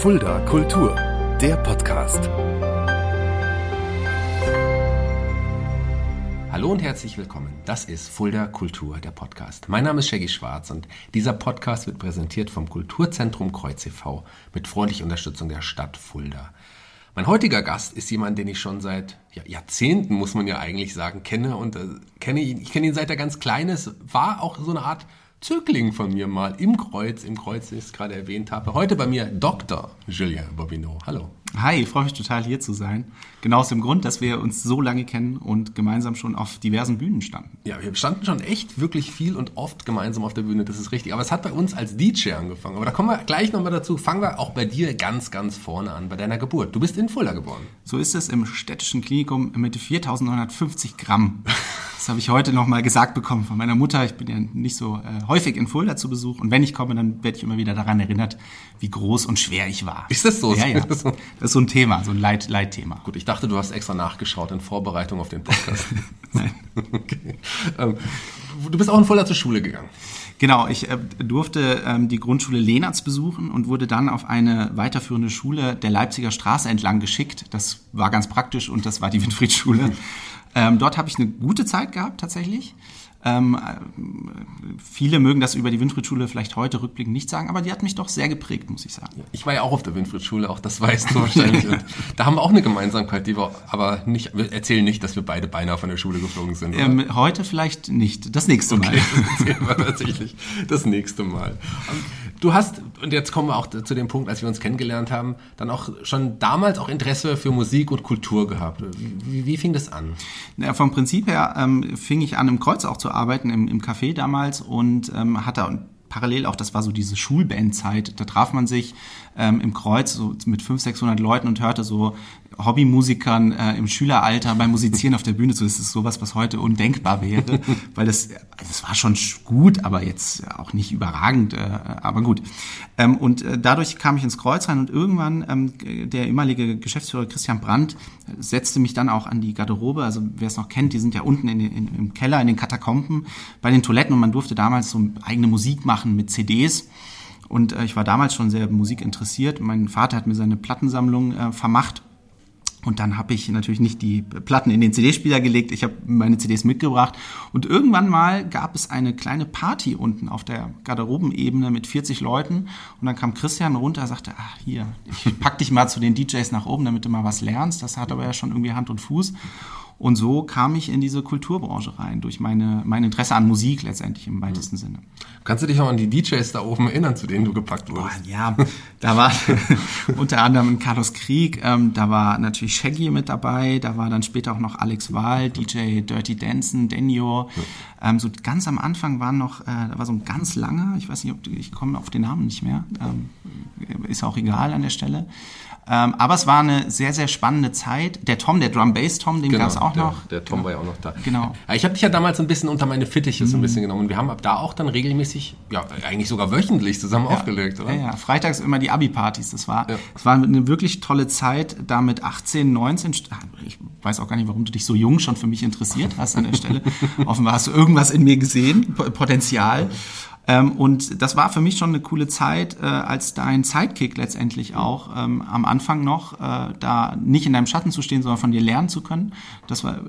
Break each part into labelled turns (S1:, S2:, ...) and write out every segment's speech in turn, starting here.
S1: Fulda Kultur, der Podcast.
S2: Hallo und herzlich willkommen. Das ist Fulda Kultur, der Podcast. Mein Name ist Shaggy Schwarz und dieser Podcast wird präsentiert vom Kulturzentrum Kreuz e.V. mit freundlicher Unterstützung der Stadt Fulda. Mein heutiger Gast ist jemand, den ich schon seit ja, Jahrzehnten, muss man ja eigentlich sagen, kenne und äh, kenne ihn, ich kenne ihn seit er ganz klein ist, war auch so eine Art Zögling von mir mal im Kreuz, im Kreuz, wie ich es gerade erwähnt habe. Heute bei mir Dr. Julien Bobino. Hallo.
S3: Hi, ich freue mich total hier zu sein. Genau aus dem Grund, dass wir uns so lange kennen und gemeinsam schon auf diversen Bühnen standen.
S2: Ja, wir standen schon echt wirklich viel und oft gemeinsam auf der Bühne, das ist richtig. Aber es hat bei uns als DJ angefangen. Aber da kommen wir gleich nochmal dazu. Fangen wir auch bei dir ganz, ganz vorne an, bei deiner Geburt. Du bist in Fulda geboren.
S3: So ist es im städtischen Klinikum mit 4950 Gramm. Das habe ich heute nochmal gesagt bekommen von meiner Mutter. Ich bin ja nicht so äh, häufig in Fulda zu Besuch. Und wenn ich komme, dann werde ich immer wieder daran erinnert, wie groß und schwer ich war.
S2: Ist das so?
S3: Ja, ja. Das ist so ein Thema, so ein Leit Leitthema.
S2: Gut, ich dachte, du hast extra nachgeschaut in Vorbereitung auf den Podcast.
S3: Nein.
S2: okay. ähm, du bist auch in Fulda zur Schule gegangen.
S3: Genau, ich äh, durfte ähm, die Grundschule Lehnertz besuchen und wurde dann auf eine weiterführende Schule der Leipziger Straße entlang geschickt. Das war ganz praktisch und das war die Winfriedschule. Ähm, dort habe ich eine gute Zeit gehabt tatsächlich. Ähm, viele mögen das über die Winfried-Schule vielleicht heute rückblickend nicht sagen, aber die hat mich doch sehr geprägt, muss ich sagen.
S2: Ich war ja auch auf der Winfried-Schule, auch das weißt du wahrscheinlich. da haben wir auch eine Gemeinsamkeit, die wir aber nicht, wir erzählen nicht, dass wir beide beinahe von der Schule geflogen sind.
S3: Ähm, heute vielleicht nicht, das nächste Mal.
S2: Okay, das erzählen wir tatsächlich das nächste Mal. Du hast, und jetzt kommen wir auch zu dem Punkt, als wir uns kennengelernt haben, dann auch schon damals auch Interesse für Musik und Kultur gehabt. Wie, wie fing das an?
S3: Ja, vom Prinzip her ähm, fing ich an, im Kreuz auch zu arbeiten, im, im Café damals und ähm, hatte parallel auch, das war so diese Schulbandzeit, da traf man sich ähm, im Kreuz so mit 500, 600 Leuten und hörte so Hobbymusikern äh, im Schüleralter beim Musizieren auf der Bühne zu. Das ist sowas, was heute undenkbar wäre, weil das, das war schon gut, aber jetzt auch nicht überragend, äh, aber gut. Ähm, und äh, dadurch kam ich ins Kreuz rein und irgendwann ähm, der ehemalige Geschäftsführer Christian Brandt setzte mich dann auch an die Garderobe. Also wer es noch kennt, die sind ja unten in, in, im Keller, in den Katakomben, bei den Toiletten und man durfte damals so eigene Musik machen mit CDs. Und äh, ich war damals schon sehr musikinteressiert. Mein Vater hat mir seine Plattensammlung äh, vermacht und dann habe ich natürlich nicht die Platten in den CD-Spieler gelegt, ich habe meine CDs mitgebracht. Und irgendwann mal gab es eine kleine Party unten auf der Garderobenebene mit 40 Leuten. Und dann kam Christian runter, sagte, ach hier, ich pack dich mal zu den DJs nach oben, damit du mal was lernst. Das hat aber ja schon irgendwie Hand und Fuß. Und so kam ich in diese Kulturbranche rein, durch meine, mein Interesse an Musik letztendlich im weitesten Sinne.
S2: Kannst du dich auch an die DJs da oben erinnern, zu denen du gepackt wurdest?
S3: Boah, ja, da war unter anderem Carlos Krieg, ähm, da war natürlich Shaggy mit dabei, da war dann später auch noch Alex Wahl, DJ Dirty Dancing, Denio. Ähm, so ganz am Anfang war noch, äh, da war so ein ganz langer, ich weiß nicht, ob ich komme auf den Namen nicht mehr, ähm, ist auch egal an der Stelle. Ähm, aber es war eine sehr, sehr spannende Zeit. Der Tom, der Drum Bass Tom, den genau, gab es auch
S2: der,
S3: noch.
S2: Der Tom
S3: genau.
S2: war ja auch noch da.
S3: Genau.
S2: Ja, ich habe dich ja damals ein bisschen unter meine Fittiche so ein mhm. bisschen genommen. Und wir haben ab da auch dann regelmäßig, ja, eigentlich sogar wöchentlich zusammen
S3: ja.
S2: aufgelegt, oder?
S3: Ja, ja. Freitags immer die Abi-Partys. Das war, ja. das war eine wirklich tolle Zeit. Da mit 18, 19, ich weiß auch gar nicht, warum du dich so jung schon für mich interessiert hast an der Stelle. Offenbar hast du irgendwas in mir gesehen, Potenzial. Ähm, und das war für mich schon eine coole Zeit, äh, als dein Sidekick letztendlich auch ähm, am Anfang noch, äh, da nicht in deinem Schatten zu stehen, sondern von dir lernen zu können. Das war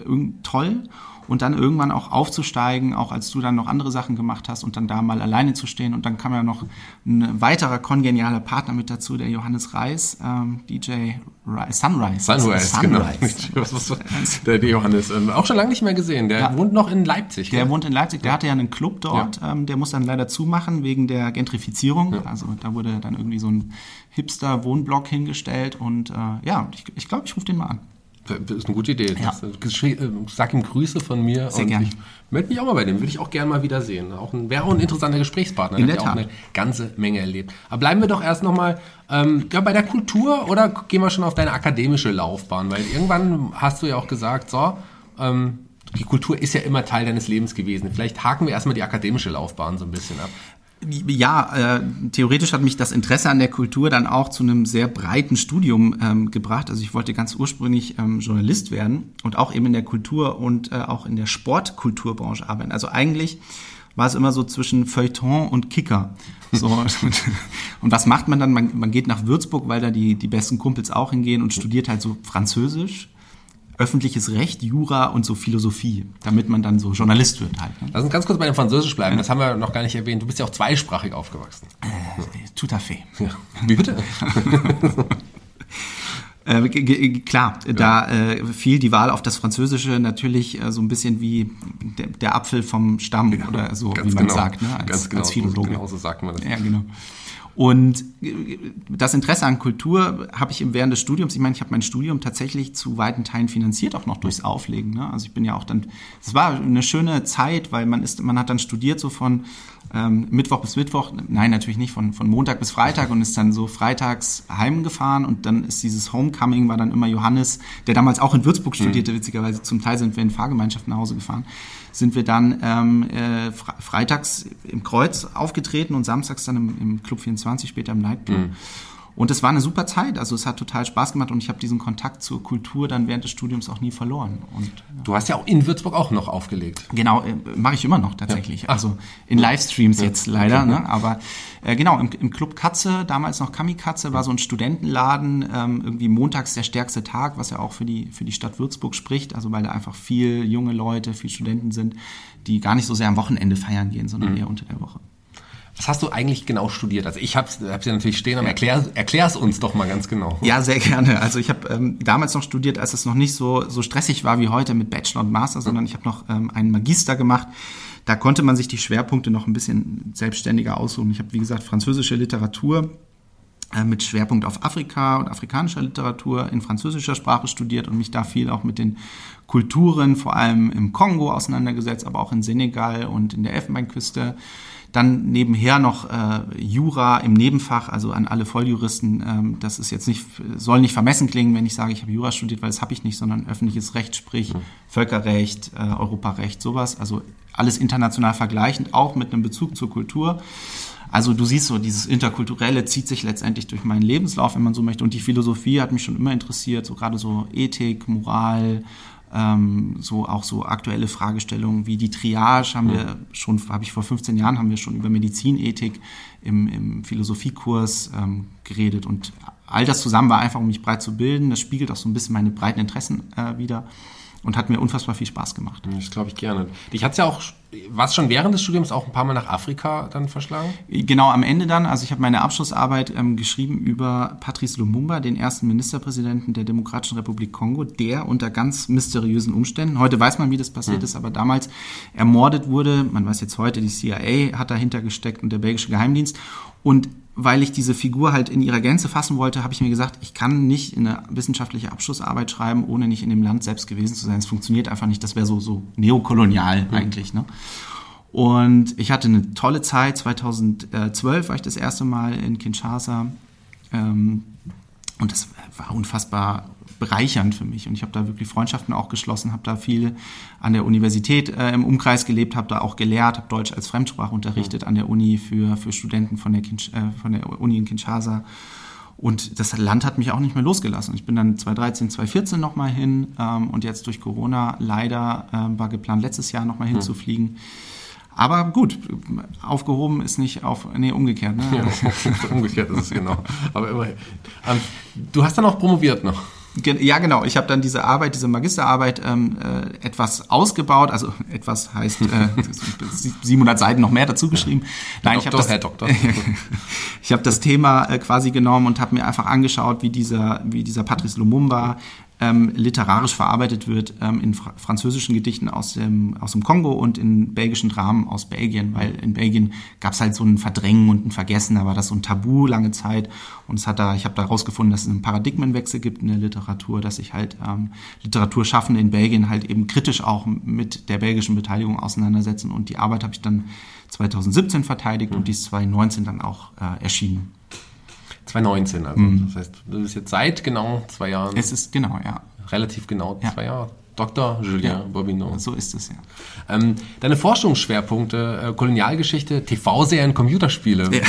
S3: toll und dann irgendwann auch aufzusteigen, auch als du dann noch andere Sachen gemacht hast und dann da mal alleine zu stehen. Und dann kam ja noch ein weiterer kongenialer Partner mit dazu, der Johannes Reis, ähm, DJ Ri Sunrise.
S2: Sunrise, Sunrise. genau. Was, was, der, der Johannes, ähm, auch schon lange nicht mehr gesehen. Der ja. wohnt noch in Leipzig.
S3: Der gell? wohnt in Leipzig, der hatte ja einen Club dort, ja. ähm, der muss dann leider zumachen wegen der Gentrifizierung. Ja. Also da wurde dann irgendwie so ein Hipster-Wohnblock hingestellt und äh, ja, ich glaube, ich, glaub, ich rufe den mal an.
S2: Das ist eine gute Idee. Ja. Das, äh, sag ihm Grüße von mir.
S3: Sehr gerne. Ich
S2: melde mich auch mal bei dem. Würde ich auch gerne mal wieder sehen. Auch ein, wäre auch ein interessanter Gesprächspartner.
S3: In der Tat.
S2: auch eine ganze Menge erlebt. Aber bleiben wir doch erst nochmal ähm, ja, bei der Kultur oder gehen wir schon auf deine akademische Laufbahn? Weil irgendwann hast du ja auch gesagt, so, ähm, die Kultur ist ja immer Teil deines Lebens gewesen. Vielleicht haken wir erstmal die akademische Laufbahn so ein bisschen ab.
S3: Ja, äh, theoretisch hat mich das Interesse an der Kultur dann auch zu einem sehr breiten Studium ähm, gebracht. Also ich wollte ganz ursprünglich ähm, Journalist werden und auch eben in der Kultur und äh, auch in der Sportkulturbranche arbeiten. Also eigentlich war es immer so zwischen Feuilleton und Kicker. So, und, was macht man dann? Man, man geht nach Würzburg, weil da die, die besten Kumpels auch hingehen und studiert halt so Französisch öffentliches Recht, Jura und so Philosophie, damit man dann so Journalist wird halt. Ne?
S2: Lass uns ganz kurz bei dem Französisch bleiben, das haben wir noch gar nicht erwähnt. Du bist ja auch zweisprachig aufgewachsen.
S3: Äh, tout à fait.
S2: Ja. Wie bitte?
S3: Äh, klar, ja. da äh, fiel die Wahl auf das Französische natürlich äh, so ein bisschen wie der, der Apfel vom Stamm ja, oder so, wie man genau. sagt, ne? als,
S2: genau,
S3: als Philologe.
S2: Genau so sagt man das.
S3: Ja, genau. Und äh, das Interesse an Kultur habe ich während des Studiums, ich meine, ich habe mein Studium tatsächlich zu weiten Teilen finanziert, auch noch durchs Auflegen. Ne? Also ich bin ja auch dann, es war eine schöne Zeit, weil man ist, man hat dann studiert so von ähm, Mittwoch bis Mittwoch, nein, natürlich nicht, von, von Montag bis Freitag und ist dann so freitags heimgefahren und dann ist dieses Homecoming, war dann immer Johannes, der damals auch in Würzburg mhm. studierte, mhm. witzigerweise, zum Teil sind wir in Fahrgemeinschaft nach Hause gefahren sind wir dann ähm, äh, freitags im Kreuz aufgetreten und samstags dann im, im Club 24, später im Nightclub. Mhm. Und es war eine super Zeit. Also es hat total Spaß gemacht und ich habe diesen Kontakt zur Kultur dann während des Studiums auch nie verloren. Und, ja.
S2: Du hast ja auch in Würzburg auch noch aufgelegt.
S3: Genau, äh, mache ich immer noch tatsächlich. Ja. Also in Livestreams ja. jetzt leider. Okay. Ne? Aber äh, genau, im, im, Club Katze, damals noch Kamikatze, war so ein Studentenladen, ähm, irgendwie montags der stärkste Tag, was ja auch für die, für die Stadt Würzburg spricht. Also weil da einfach viel junge Leute, viel Studenten sind, die gar nicht so sehr am Wochenende feiern gehen, sondern mhm. eher unter der Woche.
S2: Was hast du eigentlich genau studiert? Also ich habe es ja natürlich stehen, aber erklär, erklär es uns doch mal ganz genau.
S3: Ja, sehr gerne. Also ich habe ähm, damals noch studiert, als es noch nicht so, so stressig war wie heute mit Bachelor und Master, sondern ich habe noch ähm, einen Magister gemacht. Da konnte man sich die Schwerpunkte noch ein bisschen selbstständiger aussuchen. Ich habe, wie gesagt, französische Literatur äh, mit Schwerpunkt auf Afrika und afrikanischer Literatur in französischer Sprache studiert und mich da viel auch mit den Kulturen, vor allem im Kongo auseinandergesetzt, aber auch in Senegal und in der Elfenbeinküste. Dann nebenher noch äh, Jura im Nebenfach, also an alle Volljuristen. Ähm, das ist jetzt nicht, soll nicht vermessen klingen, wenn ich sage, ich habe Jura studiert, weil das habe ich nicht, sondern öffentliches Recht, sprich mhm. Völkerrecht, äh, Europarecht, sowas. Also alles international vergleichend, auch mit einem Bezug zur Kultur. Also du siehst so, dieses Interkulturelle zieht sich letztendlich durch meinen Lebenslauf, wenn man so möchte. Und die Philosophie hat mich schon immer interessiert, so gerade so Ethik, Moral, ähm, so auch so aktuelle Fragestellungen wie die Triage haben wir schon, habe ich vor 15 Jahren, haben wir schon über Medizinethik im, im Philosophiekurs ähm, geredet und all das zusammen war einfach, um mich breit zu bilden. Das spiegelt auch so ein bisschen meine breiten Interessen äh, wieder und hat mir unfassbar viel Spaß gemacht.
S2: Das glaube ich gerne. Dich hat ja auch, was schon während des Studiums auch ein paar Mal nach Afrika dann verschlagen?
S3: Genau, am Ende dann. Also ich habe meine Abschlussarbeit ähm, geschrieben über Patrice Lumumba, den ersten Ministerpräsidenten der Demokratischen Republik Kongo, der unter ganz mysteriösen Umständen, heute weiß man, wie das passiert mhm. ist, aber damals ermordet wurde. Man weiß jetzt heute, die CIA hat dahinter gesteckt und der belgische Geheimdienst. Und weil ich diese Figur halt in ihrer Gänze fassen wollte, habe ich mir gesagt, ich kann nicht eine wissenschaftliche Abschlussarbeit schreiben, ohne nicht in dem Land selbst gewesen zu sein. Es funktioniert einfach nicht. Das wäre so, so neokolonial mhm. eigentlich. Ne? Und ich hatte eine tolle Zeit. 2012 war ich das erste Mal in Kinshasa. Ähm, und das war unfassbar bereichernd für mich. Und ich habe da wirklich Freundschaften auch geschlossen, habe da viel an der Universität äh, im Umkreis gelebt, habe da auch gelehrt, habe Deutsch als Fremdsprache unterrichtet mhm. an der Uni für, für Studenten von der, Kinsh äh, von der Uni in Kinshasa. Und das Land hat mich auch nicht mehr losgelassen. Ich bin dann 2013, 2014 nochmal hin ähm, und jetzt durch Corona leider äh, war geplant, letztes Jahr nochmal hinzufliegen. Mhm. Aber gut, aufgehoben ist nicht auf, nee, umgekehrt. Ne?
S2: Ja, umgekehrt ist es genau. Aber immerhin. Ähm, du hast dann auch promoviert noch.
S3: Ja, genau. Ich habe dann diese Arbeit, diese Magisterarbeit ähm, äh, etwas ausgebaut. Also etwas heißt äh, 700 Seiten noch mehr dazu geschrieben.
S2: Nein, Doktor, ich habe das, Herr Doktor.
S3: ich habe das Thema äh, quasi genommen und habe mir einfach angeschaut, wie dieser, wie dieser Patrice Lumumba ähm, literarisch verarbeitet wird ähm, in fr französischen Gedichten aus dem, aus dem Kongo und in belgischen Dramen aus Belgien, weil in Belgien gab es halt so ein Verdrängen und ein Vergessen, da war das so ein Tabu lange Zeit und es hat da, ich habe da rausgefunden, dass es einen Paradigmenwechsel gibt in der Literatur, dass sich halt ähm, Literaturschaffende in Belgien halt eben kritisch auch mit der belgischen Beteiligung auseinandersetzen und die Arbeit habe ich dann 2017 verteidigt mhm. und die ist 2019 dann auch äh, erschienen.
S2: 2019, also mhm. das heißt, das ist jetzt seit genau zwei Jahren.
S3: Es ist genau, ja.
S2: Relativ genau ja. zwei Jahre. Dr. Julien ja, Bobino.
S3: So ist es, ja.
S2: Ähm, deine Forschungsschwerpunkte, äh, Kolonialgeschichte, TV-Serien, Computerspiele. Ja.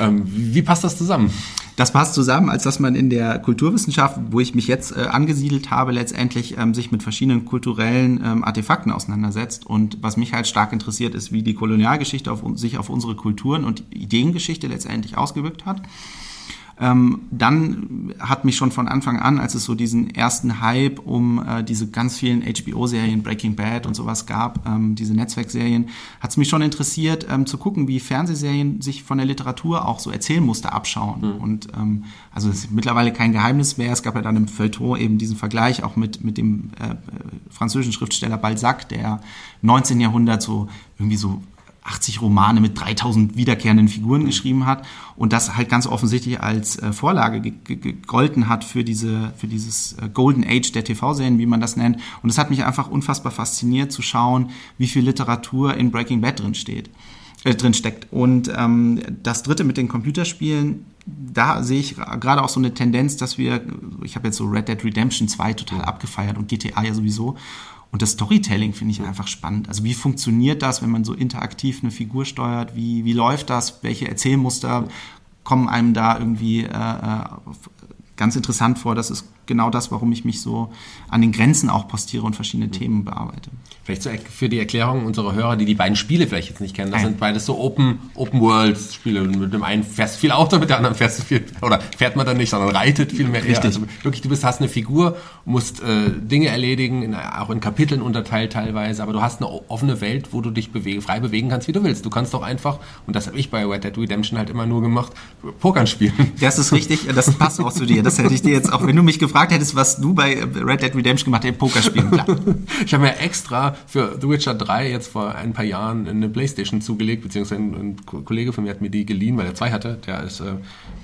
S2: ähm, wie, wie, passt das zusammen?
S3: Das passt zusammen, als dass man in der Kulturwissenschaft, wo ich mich jetzt äh, angesiedelt habe, letztendlich ähm, sich mit verschiedenen kulturellen ähm, Artefakten auseinandersetzt. Und was mich halt stark interessiert, ist, wie die Kolonialgeschichte auf, sich auf unsere Kulturen und Ideengeschichte letztendlich ausgewirkt hat. Ähm, dann hat mich schon von Anfang an, als es so diesen ersten Hype um äh, diese ganz vielen HBO-Serien, Breaking Bad und sowas gab, ähm, diese Netzwerkserien, hat es mich schon interessiert, ähm, zu gucken, wie Fernsehserien sich von der Literatur auch so Erzählmuster abschauen. Mhm. Und ähm, also es ist mittlerweile kein Geheimnis mehr. Es gab ja dann im Feuilleton eben diesen Vergleich auch mit, mit dem äh, französischen Schriftsteller Balzac, der 19. Jahrhundert so irgendwie so 80 Romane mit 3000 wiederkehrenden Figuren geschrieben hat und das halt ganz offensichtlich als äh, Vorlage gegolten hat für diese für dieses äh, Golden Age der TV-Serien, wie man das nennt. Und es hat mich einfach unfassbar fasziniert zu schauen, wie viel Literatur in Breaking Bad drin steht, äh, drin steckt. Und ähm, das Dritte mit den Computerspielen, da sehe ich gerade auch so eine Tendenz, dass wir, ich habe jetzt so Red Dead Redemption 2 total abgefeiert und GTA ja sowieso. Und das Storytelling finde ich einfach spannend. Also wie funktioniert das, wenn man so interaktiv eine Figur steuert? Wie, wie läuft das? Welche Erzählmuster kommen einem da irgendwie äh, äh ganz interessant vor? Das ist genau das, warum ich mich so an den Grenzen auch postiere und verschiedene. Themen bearbeite.
S2: Vielleicht für die Erklärung unserer Hörer, die die beiden Spiele vielleicht jetzt nicht kennen. Das Nein. sind beides so Open, Open World Spiele. Mit dem einen fährst du viel Auto, mit der anderen fährst du viel, oder fährt man dann nicht, sondern reitet viel mehr. Richtig. Also wirklich, du bist, hast eine Figur, musst äh, Dinge erledigen, in, auch in Kapiteln unterteilt teilweise, aber du hast eine offene Welt, wo du dich bewege, frei bewegen kannst, wie du willst. Du kannst doch einfach, und das habe ich bei Red Dead Redemption halt immer nur gemacht, Pokern spielen.
S3: Das ist richtig, das passt auch zu dir. Das hätte ich dir jetzt auch, wenn du mich gefragt hättest, was du bei Red Dead Redemption gemacht hast, Poker spielen, klar.
S2: ich habe mir extra für The Witcher 3 jetzt vor ein paar Jahren eine Playstation zugelegt, beziehungsweise ein, ein Kollege von mir hat mir die geliehen, weil er zwei hatte. Der ist, äh,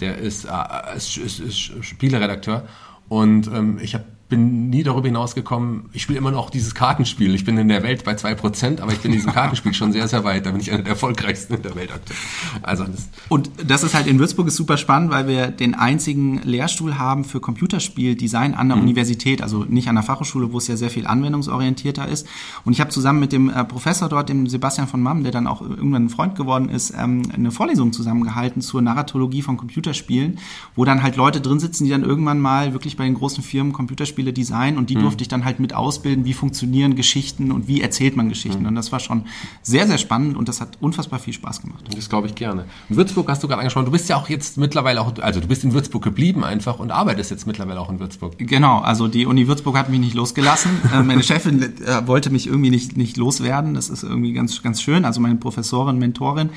S2: der ist, äh, ist, ist, ist Spieleredakteur. Und ähm, ich habe bin nie darüber hinausgekommen, ich spiele immer noch dieses Kartenspiel. Ich bin in der Welt bei zwei Prozent, aber ich bin in diesem Kartenspiel schon sehr, sehr weit. Da bin ich einer der erfolgreichsten in der Welt aktuell.
S3: Also das Und das ist halt in Würzburg ist super spannend, weil wir den einzigen Lehrstuhl haben für Computerspieldesign an der mhm. Universität, also nicht an der Fachhochschule, wo es ja sehr viel anwendungsorientierter ist. Und ich habe zusammen mit dem äh, Professor dort, dem Sebastian von Mamm, der dann auch irgendwann ein Freund geworden ist, ähm, eine Vorlesung zusammengehalten zur Narratologie von Computerspielen, wo dann halt Leute drin sitzen, die dann irgendwann mal wirklich bei den großen Firmen Computerspiele Rollenspiele designen und die mhm. durfte ich dann halt mit ausbilden, wie funktionieren Geschichten und wie erzählt man Geschichten. Mhm. Und das war schon sehr, sehr spannend und das hat unfassbar viel Spaß gemacht.
S2: Das glaube ich gerne. In Würzburg hast du gerade angesprochen, du bist ja auch jetzt mittlerweile auch, also du bist in Würzburg geblieben einfach und arbeitest jetzt mittlerweile auch in Würzburg.
S3: Genau, also die Uni Würzburg hat mich nicht losgelassen. Äh, meine Chefin äh, wollte mich irgendwie nicht, nicht loswerden. Das ist irgendwie ganz, ganz schön. Also meine Professorin, Mentorin,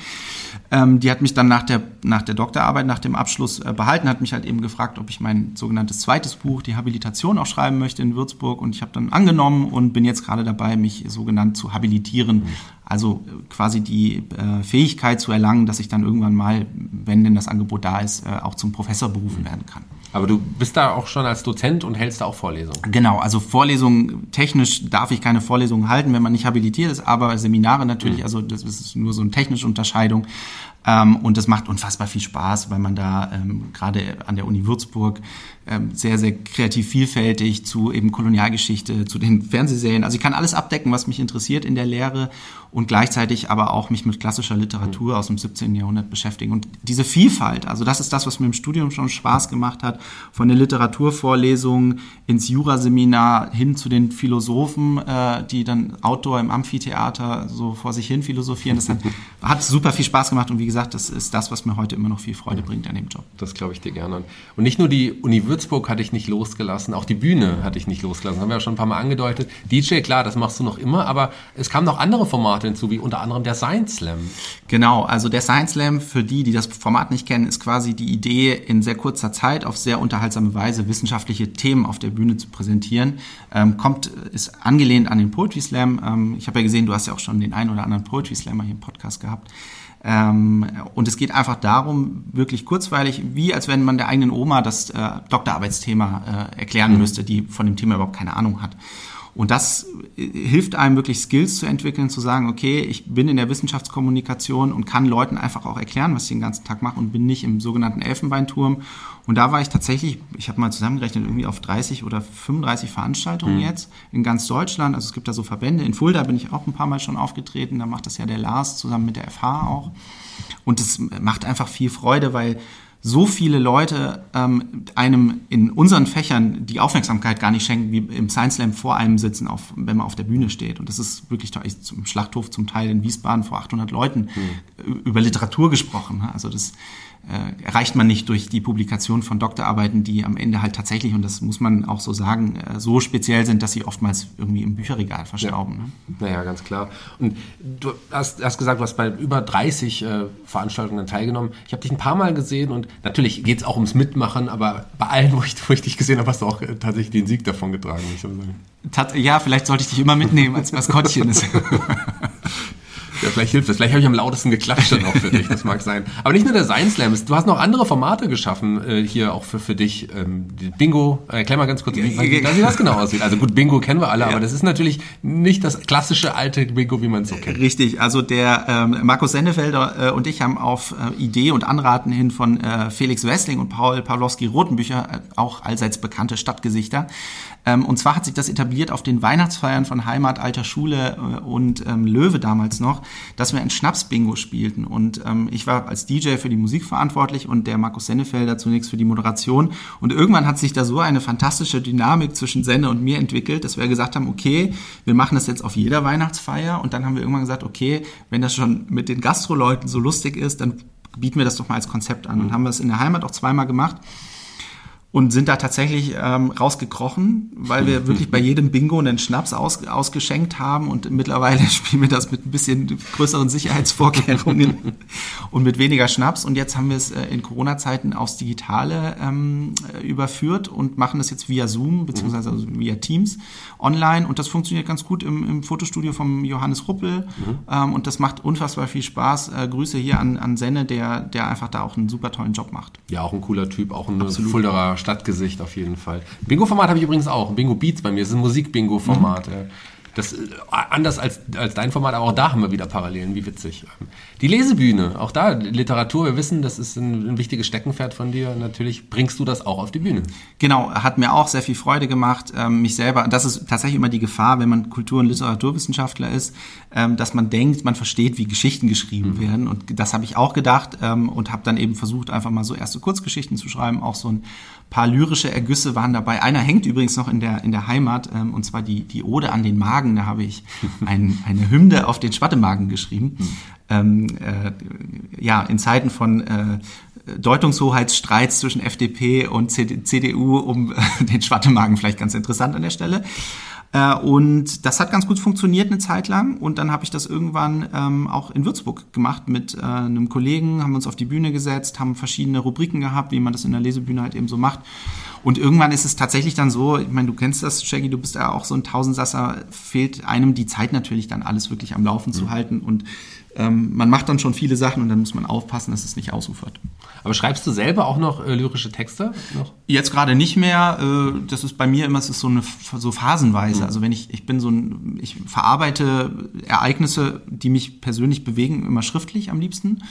S3: ähm, die hat mich dann nach der, nach der Doktorarbeit, nach dem Abschluss äh, behalten, hat mich halt eben gefragt, ob ich mein sogenanntes zweites Buch, die Habilitation, auch schreiben möchte in Würzburg. Und ich habe dann angenommen und bin jetzt gerade dabei, mich sogenannt zu habilitieren. Also äh, quasi die äh, Fähigkeit zu erlangen, dass ich dann irgendwann mal, wenn denn das Angebot da ist, äh, auch zum Professor berufen werden kann.
S2: Aber du bist da auch schon als Dozent und hältst da auch Vorlesungen.
S3: Genau, also Vorlesungen, technisch darf ich keine Vorlesungen halten, wenn man nicht habilitiert ist, aber Seminare natürlich, mhm. also das ist nur so eine technische Unterscheidung. Ähm, und das macht unfassbar viel Spaß, weil man da ähm, gerade an der Uni Würzburg ähm, sehr, sehr kreativ vielfältig zu eben Kolonialgeschichte, zu den Fernsehserien. Also ich kann alles abdecken, was mich interessiert in der Lehre und gleichzeitig aber auch mich mit klassischer Literatur aus dem 17. Jahrhundert beschäftigen. Und diese Vielfalt, also das ist das, was mir im Studium schon Spaß gemacht hat, von der Literaturvorlesung ins Juraseminar hin zu den Philosophen, äh, die dann Outdoor im Amphitheater so vor sich hin philosophieren. Das hat, hat super viel Spaß gemacht und wie gesagt, das ist das, was mir heute immer noch viel Freude bringt an dem Job.
S2: Das glaube ich dir gerne. Und nicht nur die Uni Würzburg hatte ich nicht losgelassen, auch die Bühne hatte ich nicht losgelassen. Das haben wir ja schon ein paar Mal angedeutet. DJ, klar, das machst du noch immer, aber es kamen noch andere Formate hinzu, wie unter anderem der Science Slam.
S3: Genau, also der Science Slam, für die, die das Format nicht kennen, ist quasi die Idee, in sehr kurzer Zeit auf sehr unterhaltsame Weise wissenschaftliche Themen auf der Bühne zu präsentieren. Ähm, kommt, ist angelehnt an den Poetry Slam. Ähm, ich habe ja gesehen, du hast ja auch schon den einen oder anderen Poetry Slammer hier im Podcast gehabt. Ähm, und es geht einfach darum, wirklich kurzweilig, wie als wenn man der eigenen Oma das äh, Doktorarbeitsthema äh, erklären mhm. müsste, die von dem Thema überhaupt keine Ahnung hat. Und das äh, hilft einem wirklich Skills zu entwickeln, zu sagen, okay, ich bin in der Wissenschaftskommunikation und kann Leuten einfach auch erklären, was ich den ganzen Tag mache und bin nicht im sogenannten Elfenbeinturm und da war ich tatsächlich, ich habe mal zusammengerechnet, irgendwie auf 30 oder 35 Veranstaltungen mhm. jetzt in ganz Deutschland. Also es gibt da so Verbände. In Fulda bin ich auch ein paar Mal schon aufgetreten. Da macht das ja der Lars zusammen mit der FH auch. Und es macht einfach viel Freude, weil so viele Leute ähm, einem in unseren Fächern die Aufmerksamkeit gar nicht schenken, wie im Science Slam vor einem sitzen, auf, wenn man auf der Bühne steht. Und das ist wirklich toll. Ich zum Schlachthof zum Teil in Wiesbaden vor 800 Leuten mhm. über Literatur gesprochen. Ne? Also das äh, erreicht man nicht durch die Publikation von Doktorarbeiten, die am Ende halt tatsächlich, und das muss man auch so sagen, äh, so speziell sind, dass sie oftmals irgendwie im Bücherregal verstauben. Ja.
S2: Ne? Naja, ganz klar. Und du hast, hast gesagt, du hast bei über 30 äh, Veranstaltungen teilgenommen. Ich habe dich ein paar Mal gesehen und natürlich geht es auch ums Mitmachen, aber bei allen, wo ich, wo ich dich gesehen habe, hast du auch äh, tatsächlich den Sieg davon getragen. Ich
S3: sagen. Ja, vielleicht sollte ich dich immer mitnehmen als Maskottchen.
S2: Ja, vielleicht hilft das. Vielleicht habe ich am lautesten geklatscht dann auch für dich, das mag sein. Aber nicht nur der Science Slam, du hast noch andere Formate geschaffen, äh, hier auch für, für dich. Ähm, Bingo, erklär mal ganz kurz, wie, wie, wie das genau aussieht. Also gut, Bingo kennen wir alle, ja. aber das ist natürlich nicht das klassische alte Bingo, wie man es so kennt.
S3: Richtig, also der ähm, Markus Sennefelder äh, und ich haben auf äh, Idee und Anraten hin von äh, Felix Wessling und Paul Pawlowski-Rotenbücher, äh, auch allseits bekannte Stadtgesichter, ähm, und zwar hat sich das etabliert auf den Weihnachtsfeiern von Heimat, Alter Schule äh, und ähm, Löwe damals noch, dass wir ein Schnaps-Bingo spielten. Und ähm, ich war als DJ für die Musik verantwortlich und der Markus Sennefelder zunächst für die Moderation. Und irgendwann hat sich da so eine fantastische Dynamik zwischen Senne und mir entwickelt, dass wir gesagt haben, okay, wir machen das jetzt auf jeder Weihnachtsfeier. Und dann haben wir irgendwann gesagt, okay, wenn das schon mit den Gastroleuten so lustig ist, dann bieten wir das doch mal als Konzept an. Und haben wir es in der Heimat auch zweimal gemacht und sind da tatsächlich ähm, rausgekrochen, weil wir wirklich bei jedem Bingo einen Schnaps aus, ausgeschenkt haben und mittlerweile spielen wir das mit ein bisschen größeren Sicherheitsvorkehrungen und mit weniger Schnaps und jetzt haben wir es äh, in Corona-Zeiten aufs Digitale ähm, überführt und machen das jetzt via Zoom beziehungsweise also via Teams online und das funktioniert ganz gut im, im Fotostudio vom Johannes Ruppel mhm. ähm, und das macht unfassbar viel Spaß. Äh, Grüße hier an, an Senne, der, der einfach da auch einen super tollen Job macht.
S2: Ja, auch ein cooler Typ, auch ein Absolut. Fulderer Stadtgesicht auf jeden Fall. Bingo-Format habe ich übrigens auch. Bingo Beats bei mir. Das ist ein Musik-Bingo-Format. Mhm. Das, äh, anders als, als dein Format, aber auch da haben wir wieder Parallelen, wie witzig. Die Lesebühne, auch da Literatur, wir wissen, das ist ein, ein, wichtiges Steckenpferd von dir. Natürlich bringst du das auch auf die Bühne.
S3: Genau, hat mir auch sehr viel Freude gemacht, ähm, mich selber, das ist tatsächlich immer die Gefahr, wenn man Kultur- und Literaturwissenschaftler ist, ähm, dass man denkt, man versteht, wie Geschichten geschrieben mhm. werden. Und das habe ich auch gedacht ähm, und habe dann eben versucht, einfach mal so erste Kurzgeschichten zu schreiben, auch so ein paar lyrische Ergüsse waren dabei. Einer hängt übrigens noch in der, in der Heimat, ähm, und zwar die, die Ode an den Magen. Da habe ich ein, eine Hymne auf den Schwattemagen geschrieben. Hm. Ähm, äh, ja, in Zeiten von äh, Deutungshoheitsstreits zwischen FDP und CDU um äh, den Schwattemagen vielleicht ganz interessant an der Stelle. Äh, und das hat ganz gut funktioniert eine Zeit lang. Und dann habe ich das irgendwann ähm, auch in Würzburg gemacht mit äh, einem Kollegen, haben uns auf die Bühne gesetzt, haben verschiedene Rubriken gehabt, wie man das in der Lesebühne halt eben so macht. Und irgendwann ist es tatsächlich dann so, ich meine, du kennst das, Shaggy, du bist ja auch so ein Tausendsasser, fehlt einem die Zeit natürlich dann alles wirklich am Laufen mhm. zu halten. Und ähm, man macht dann schon viele Sachen und dann muss man aufpassen, dass es nicht ausufert.
S2: Aber schreibst du selber auch noch äh, lyrische Texte? Noch?
S3: Jetzt gerade nicht mehr. Äh, das ist bei mir immer, es ist so eine so phasenweise. Mhm. Also wenn ich, ich bin so ein, ich verarbeite Ereignisse, die mich persönlich bewegen, immer schriftlich am liebsten.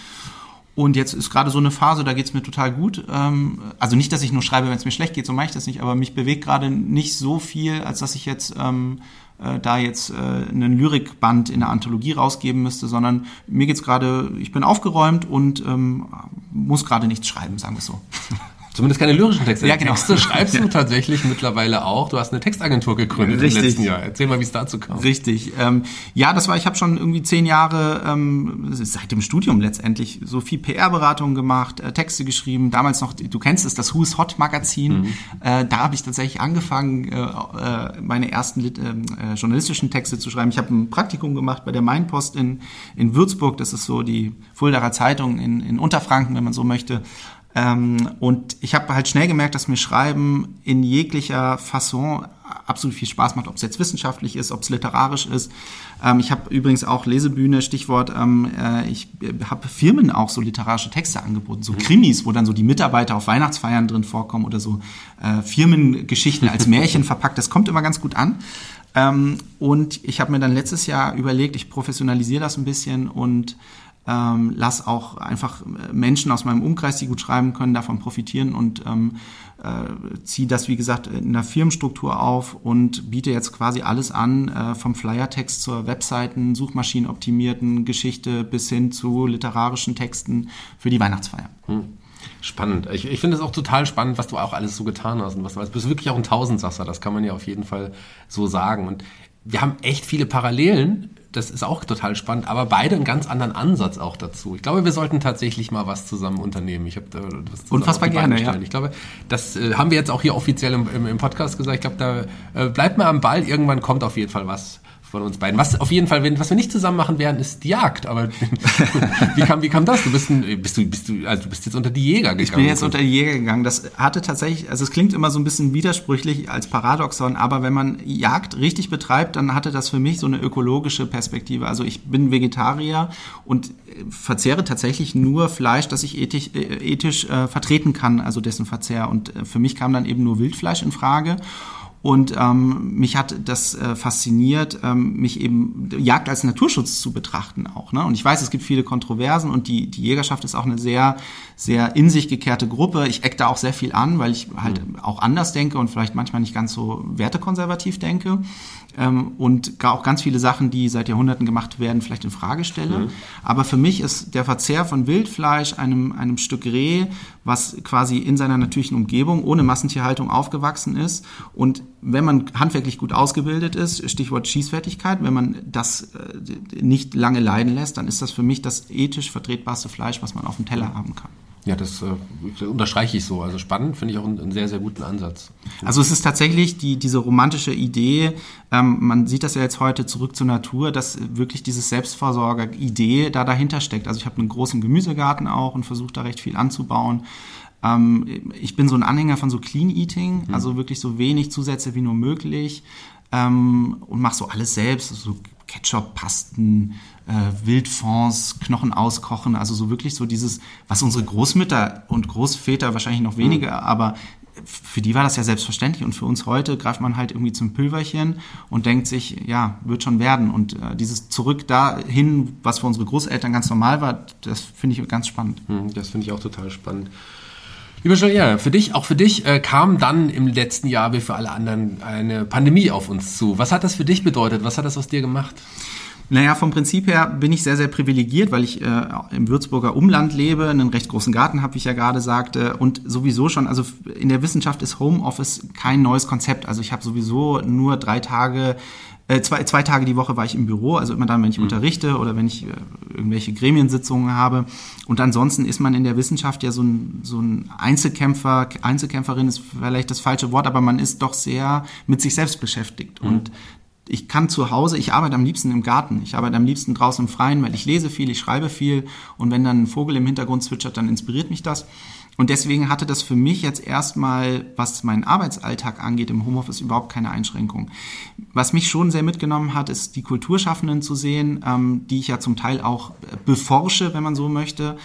S3: Und jetzt ist gerade so eine Phase, da geht's mir total gut. Ähm, also nicht, dass ich nur schreibe, wenn es mir schlecht geht, so mache ich das nicht, aber mich bewegt gerade nicht so viel, als dass ich jetzt ähm, äh, da jetzt äh, einen Lyrikband in der Anthologie rausgeben müsste, sondern mir geht's gerade, ich bin aufgeräumt und ähm, muss gerade nichts schreiben, sagen wir so.
S2: Zumindest keine lyrischen Texte.
S3: Ja, genau.
S2: Texte schreibst du tatsächlich mittlerweile auch. Du hast eine Textagentur gegründet Richtig. im letzten Jahr. Erzähl mal, wie es dazu kam.
S3: Richtig. Ähm, ja, das war, ich habe schon irgendwie zehn Jahre ähm, seit dem Studium letztendlich so viel PR-Beratung gemacht, äh, Texte geschrieben. Damals noch, du kennst es, das Who's Hot Magazin. Mhm. Äh, da habe ich tatsächlich angefangen, äh, äh meine ersten ähm, äh, journalistischen Texte zu schreiben. Ich habe ein Praktikum gemacht bei der Mainpost in, in Würzburg. Das ist so die Fuldaer Zeitung in, in Unterfranken, wenn man so möchte. Ähm, und ich habe halt schnell gemerkt, dass mir Schreiben in jeglicher Fasson absolut viel Spaß macht, ob es jetzt wissenschaftlich ist, ob es literarisch ist. Ähm, ich habe übrigens auch Lesebühne, Stichwort, ähm, äh, ich habe Firmen auch so literarische Texte angeboten, so mhm. Krimis, wo dann so die Mitarbeiter auf Weihnachtsfeiern drin vorkommen oder so äh, Firmengeschichten als Märchen verpackt. Das kommt immer ganz gut an. Ähm, und ich habe mir dann letztes Jahr überlegt, ich professionalisiere das ein bisschen und ähm, lass auch einfach äh, Menschen aus meinem Umkreis, die gut schreiben können, davon profitieren und ähm, äh, ziehe das, wie gesagt, in der Firmenstruktur auf und biete jetzt quasi alles an, äh, vom Flyertext zur Webseiten, Suchmaschinenoptimierten Geschichte bis hin zu literarischen Texten für die Weihnachtsfeier. Hm.
S2: Spannend. Ich, ich finde es auch total spannend, was du auch alles so getan hast und was du bist wirklich auch ein Tausendsasser, das kann man ja auf jeden Fall so sagen. Und wir haben echt viele Parallelen das ist auch total spannend, aber beide einen ganz anderen Ansatz auch dazu. Ich glaube, wir sollten tatsächlich mal was zusammen unternehmen. Ich habe da
S3: was Unfassbar gerne, ja.
S2: Ich glaube, das äh, haben wir jetzt auch hier offiziell im, im, im Podcast gesagt. Ich glaube, da äh, bleibt mal am Ball. Irgendwann kommt auf jeden Fall was von uns beiden. Was auf jeden Fall, wenn, was wir nicht zusammen machen werden, ist die Jagd. Aber wie kam, wie kam das? Du bist, ein, bist du, bist du, also du bist jetzt unter die Jäger gegangen.
S3: Ich bin jetzt unter die Jäger gegangen. Das hatte tatsächlich, also es klingt immer so ein bisschen widersprüchlich als Paradoxon, aber wenn man Jagd richtig betreibt, dann hatte das für mich so eine ökologische Perspektive. Also ich bin Vegetarier und verzehre tatsächlich nur Fleisch, das ich ethisch, äh, ethisch äh, vertreten kann, also dessen Verzehr. Und äh, für mich kam dann eben nur Wildfleisch in Frage. Und ähm, mich hat das äh, fasziniert, ähm, mich eben Jagd als Naturschutz zu betrachten auch. Ne? Und ich weiß, es gibt viele Kontroversen und die, die Jägerschaft ist auch eine sehr, sehr in sich gekehrte Gruppe. Ich eck da auch sehr viel an, weil ich halt mhm. auch anders denke und vielleicht manchmal nicht ganz so wertekonservativ denke ähm, und auch ganz viele Sachen, die seit Jahrhunderten gemacht werden, vielleicht in Frage stelle. Mhm. Aber für mich ist der Verzehr von Wildfleisch, einem, einem Stück Reh, was quasi in seiner natürlichen Umgebung ohne Massentierhaltung aufgewachsen ist und wenn man handwerklich gut ausgebildet ist, Stichwort Schießfertigkeit, wenn man das äh, nicht lange leiden lässt, dann ist das für mich das ethisch vertretbarste Fleisch, was man auf dem Teller haben kann.
S2: Ja, das äh, unterstreiche ich so. Also spannend finde ich auch einen, einen, sehr, sehr guten Ansatz.
S3: Also es ist tatsächlich die, diese romantische Idee, ähm, man sieht das ja jetzt heute zurück zur Natur, dass wirklich dieses Selbstversorger-Idee da dahinter steckt. Also ich habe einen großen Gemüsegarten auch und versuche da recht viel anzubauen. Ähm, ich bin so ein Anhänger von so Clean Eating, mhm. also wirklich so wenig Zusätze wie nur möglich ähm, und mache so alles selbst, so Ketchup, Pasten, äh, Wildfonds, Knochen auskochen, also so wirklich so dieses, was unsere Großmütter und Großväter wahrscheinlich noch weniger, mhm. aber für die war das ja selbstverständlich und für uns heute greift man halt irgendwie zum Pülverchen und denkt sich, ja, wird schon werden. Und äh, dieses Zurück dahin, was für unsere Großeltern ganz normal war, das finde ich ganz spannend.
S2: Hm, das finde ich auch total spannend. Lieber Joel, ja, für dich, auch für dich äh, kam dann im letzten Jahr wie für alle anderen eine Pandemie auf uns zu. Was hat das für dich bedeutet? Was hat das aus dir gemacht?
S3: Naja, vom Prinzip her bin ich sehr, sehr privilegiert, weil ich äh, im Würzburger Umland lebe, einen recht großen Garten habe, wie ich ja gerade sagte, und sowieso schon, also in der Wissenschaft ist Homeoffice kein neues Konzept. Also ich habe sowieso nur drei Tage äh, zwei, zwei Tage die Woche war ich im Büro, also immer dann, wenn ich mhm. unterrichte oder wenn ich äh, irgendwelche Gremiensitzungen habe. Und ansonsten ist man in der Wissenschaft ja so ein, so ein Einzelkämpfer, Einzelkämpferin ist vielleicht das falsche Wort, aber man ist doch sehr mit sich selbst beschäftigt. Mhm. Und ich kann zu Hause, ich arbeite am liebsten im Garten, ich arbeite am liebsten draußen im Freien, weil ich lese viel, ich schreibe viel und wenn dann ein Vogel im Hintergrund zwitschert, dann inspiriert mich das. Und deswegen hatte das für mich jetzt erstmal, was meinen Arbeitsalltag angeht, im Homeoffice überhaupt keine Einschränkung. Was mich schon sehr mitgenommen hat, ist die Kulturschaffenden zu sehen, ähm, die ich ja zum Teil auch beforsche, wenn man so möchte.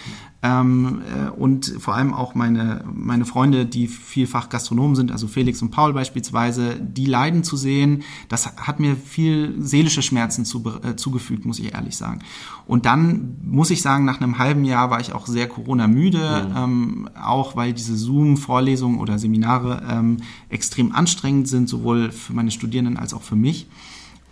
S3: Ähm, äh, und vor allem auch meine, meine Freunde, die vielfach Gastronomen sind, also Felix und Paul beispielsweise, die leiden zu sehen, das hat mir viel seelische Schmerzen zu, äh, zugefügt, muss ich ehrlich sagen. Und dann muss ich sagen, nach einem halben Jahr war ich auch sehr Corona-müde, mhm. ähm, auch weil diese Zoom-Vorlesungen oder Seminare ähm, extrem anstrengend sind, sowohl für meine Studierenden als auch für mich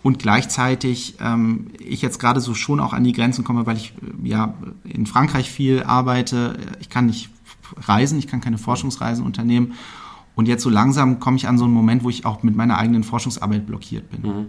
S3: und gleichzeitig ähm, ich jetzt gerade so schon auch an die Grenzen komme, weil ich äh, ja in Frankreich viel arbeite. Ich kann nicht reisen, ich kann keine Forschungsreisen unternehmen. Und jetzt so langsam komme ich an so einen Moment, wo ich auch mit meiner eigenen Forschungsarbeit blockiert bin. Mhm.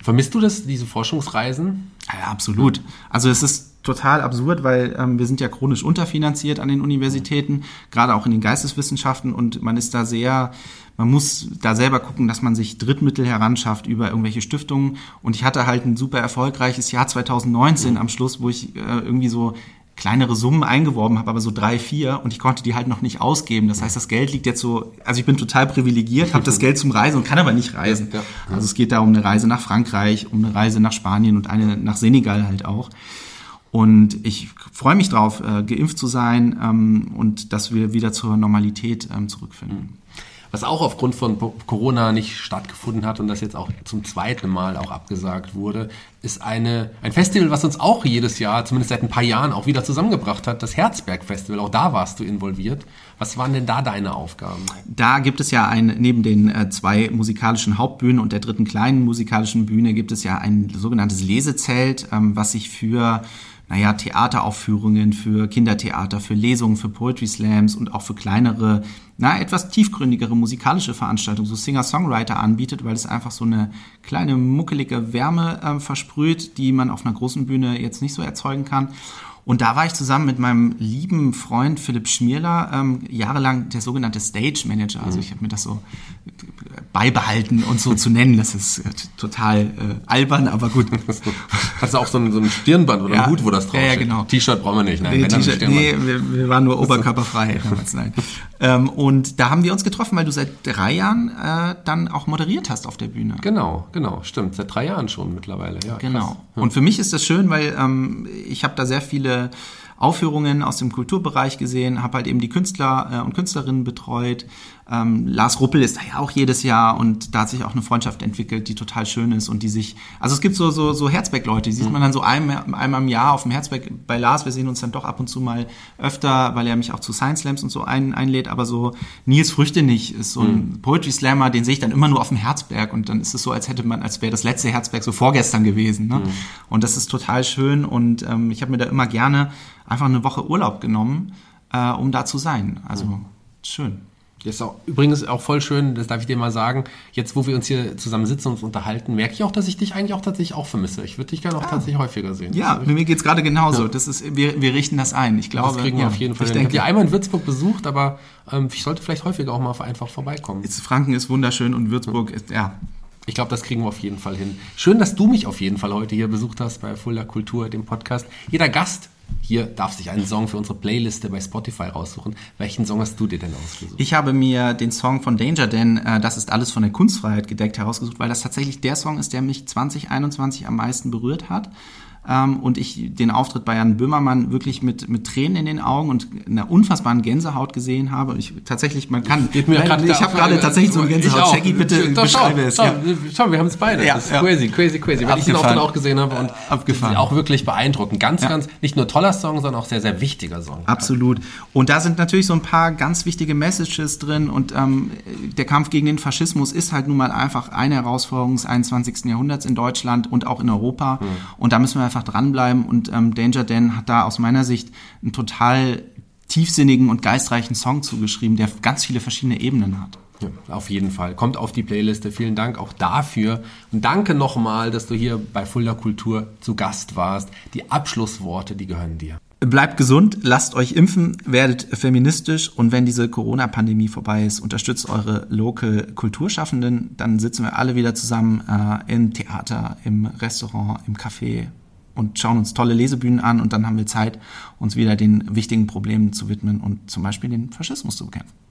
S2: Vermisst du das, diese Forschungsreisen?
S3: Ja, absolut. Also es ist total absurd, weil ähm, wir sind ja chronisch unterfinanziert an den Universitäten, gerade auch in den Geisteswissenschaften und man ist da sehr man muss da selber gucken, dass man sich Drittmittel heranschafft über irgendwelche Stiftungen. Und ich hatte halt ein super erfolgreiches Jahr 2019 am Schluss, wo ich äh, irgendwie so kleinere Summen eingeworben habe, aber so drei, vier und ich konnte die halt noch nicht ausgeben. Das heißt, das Geld liegt jetzt so, also ich bin total privilegiert, habe das Geld zum Reisen und kann aber nicht reisen. Also es geht da um eine Reise nach Frankreich, um eine Reise nach Spanien und eine nach Senegal halt auch. Und ich freue mich drauf, äh, geimpft zu sein ähm, und dass wir wieder zur Normalität ähm, zurückfinden
S2: was auch aufgrund von Corona nicht stattgefunden hat und das jetzt auch zum zweiten Mal auch abgesagt wurde, ist eine, ein Festival, was uns auch jedes Jahr, zumindest seit ein paar Jahren, auch wieder zusammengebracht hat, das Herzberg Festival. Auch da warst du involviert. Was waren denn da deine Aufgaben?
S3: Da gibt es ja ein, neben den äh, zwei musikalischen Hauptbühnen und der dritten kleinen musikalischen Bühne gibt es ja ein sogenanntes Lesezelt, ähm, was sich für naja, Theateraufführungen, für Kindertheater, für Lesungen, für Poetry Slams und auch für kleinere, na, etwas tiefgründigere musikalische Veranstaltungen, so Singer-Songwriter anbietet, weil es einfach so eine kleine muckelige Wärme äh, versprüht, die man auf einer großen Bühne jetzt nicht so erzeugen kann. Und da war ich zusammen mit meinem lieben Freund Philipp Schmierler ähm, jahrelang der sogenannte Stage Manager. Also mhm. ich habe mir das so beibehalten und so zu nennen. Das ist äh, total äh, albern, aber gut.
S2: Hast du auch so ein, so ein Stirnband oder ja, ein Hut, wo das drauf
S3: ja, ja, genau.
S2: T-Shirt brauchen wir nicht.
S3: Nein, nee, nee wir, wir, waren nur oberkörperfrei damals. Nein. Ähm, und da haben wir uns getroffen, weil du seit drei Jahren äh, dann auch moderiert hast auf der Bühne.
S2: Genau, genau, stimmt. Seit drei Jahren schon mittlerweile. Ja,
S3: genau. Krass. Und für mich ist das schön, weil ähm, ich habe da sehr viele 我 Aufführungen aus dem Kulturbereich gesehen, habe halt eben die Künstler äh, und Künstlerinnen betreut. Ähm, Lars Ruppel ist da ja auch jedes Jahr und da hat sich auch eine Freundschaft entwickelt, die total schön ist und die sich, also es gibt so, so, so Herzberg-Leute, die sieht mhm. man dann so einmal, einmal im Jahr auf dem Herzberg bei Lars, wir sehen uns dann doch ab und zu mal öfter, weil er mich auch zu Science Slams und so ein, einlädt, aber so Nils Früchte nicht ist so ein mhm. Poetry Slammer, den sehe ich dann immer nur auf dem Herzberg und dann ist es so, als hätte man, als wäre das letzte Herzberg so vorgestern gewesen. Ne? Mhm. Und das ist total schön und ähm, ich habe mir da immer gerne einfach eine Woche Urlaub genommen, äh, um da zu sein. Also mhm. schön.
S2: Das ist auch, übrigens auch voll schön, das darf ich dir mal sagen, jetzt wo wir uns hier zusammen sitzen und uns unterhalten, merke ich auch, dass ich dich eigentlich auch tatsächlich auch vermisse. Ich würde dich gerne auch ah. tatsächlich häufiger sehen.
S3: Ja,
S2: mir
S3: geht es gerade genauso. Ja. Das ist, wir, wir richten das ein. Ich glaube,
S2: das kriegen wir
S3: ja,
S2: auf jeden Fall. Ich, denke, ich habe einmal in Würzburg besucht, aber ähm, ich sollte vielleicht häufiger auch mal einfach vorbeikommen.
S3: Jetzt, Franken ist wunderschön und Würzburg ist, ja,
S2: ich glaube, das kriegen wir auf jeden Fall hin. Schön, dass du mich auf jeden Fall heute hier besucht hast bei Fulda Kultur, dem Podcast. Jeder Gast hier darf sich einen Song für unsere Playliste bei Spotify raussuchen. Welchen Song hast du dir denn ausgesucht?
S3: Ich habe mir den Song von Danger, denn äh, das ist alles von der Kunstfreiheit gedeckt, herausgesucht, weil das tatsächlich der Song ist, der mich 2021 am meisten berührt hat ähm, und ich den Auftritt bei Jan Böhmermann wirklich mit, mit Tränen in den Augen und einer unfassbaren Gänsehaut gesehen habe. Ich tatsächlich, man kann, nein, ich habe gerade tatsächlich so eine Gänsehaut. Shaggy, bitte
S2: Doch, beschreibe schau, es. Schau, ja. schau, wir haben es beide. Ja, das ist ja. crazy, crazy, crazy. Weil ich den Auftritt auch gesehen habe und
S3: Abgefahren.
S2: auch wirklich beeindruckend. Ganz, ganz, nicht nur toller Song, sondern auch sehr, sehr wichtiger Song.
S3: Absolut. Und da sind natürlich so ein paar ganz wichtige Messages drin und ähm, der Kampf gegen den Faschismus ist halt nun mal einfach eine Herausforderung des 21. Jahrhunderts in Deutschland und auch in Europa. Hm. Und da müssen wir einfach dranbleiben und ähm, Danger Dan hat da aus meiner Sicht einen total tiefsinnigen und geistreichen Song zugeschrieben, der ganz viele verschiedene Ebenen hat.
S2: Ja, auf jeden Fall. Kommt auf die Playliste. Vielen Dank auch dafür. Und danke nochmal, dass du hier bei Fulda Kultur zu Gast warst. Die Abschlussworte, die gehören dir.
S3: Bleibt gesund, lasst euch impfen, werdet feministisch und wenn diese Corona-Pandemie vorbei ist, unterstützt eure Local Kulturschaffenden. Dann sitzen wir alle wieder zusammen äh, im Theater, im Restaurant, im Café und schauen uns tolle Lesebühnen an und dann haben wir Zeit, uns wieder den wichtigen Problemen zu widmen und zum Beispiel den Faschismus zu bekämpfen.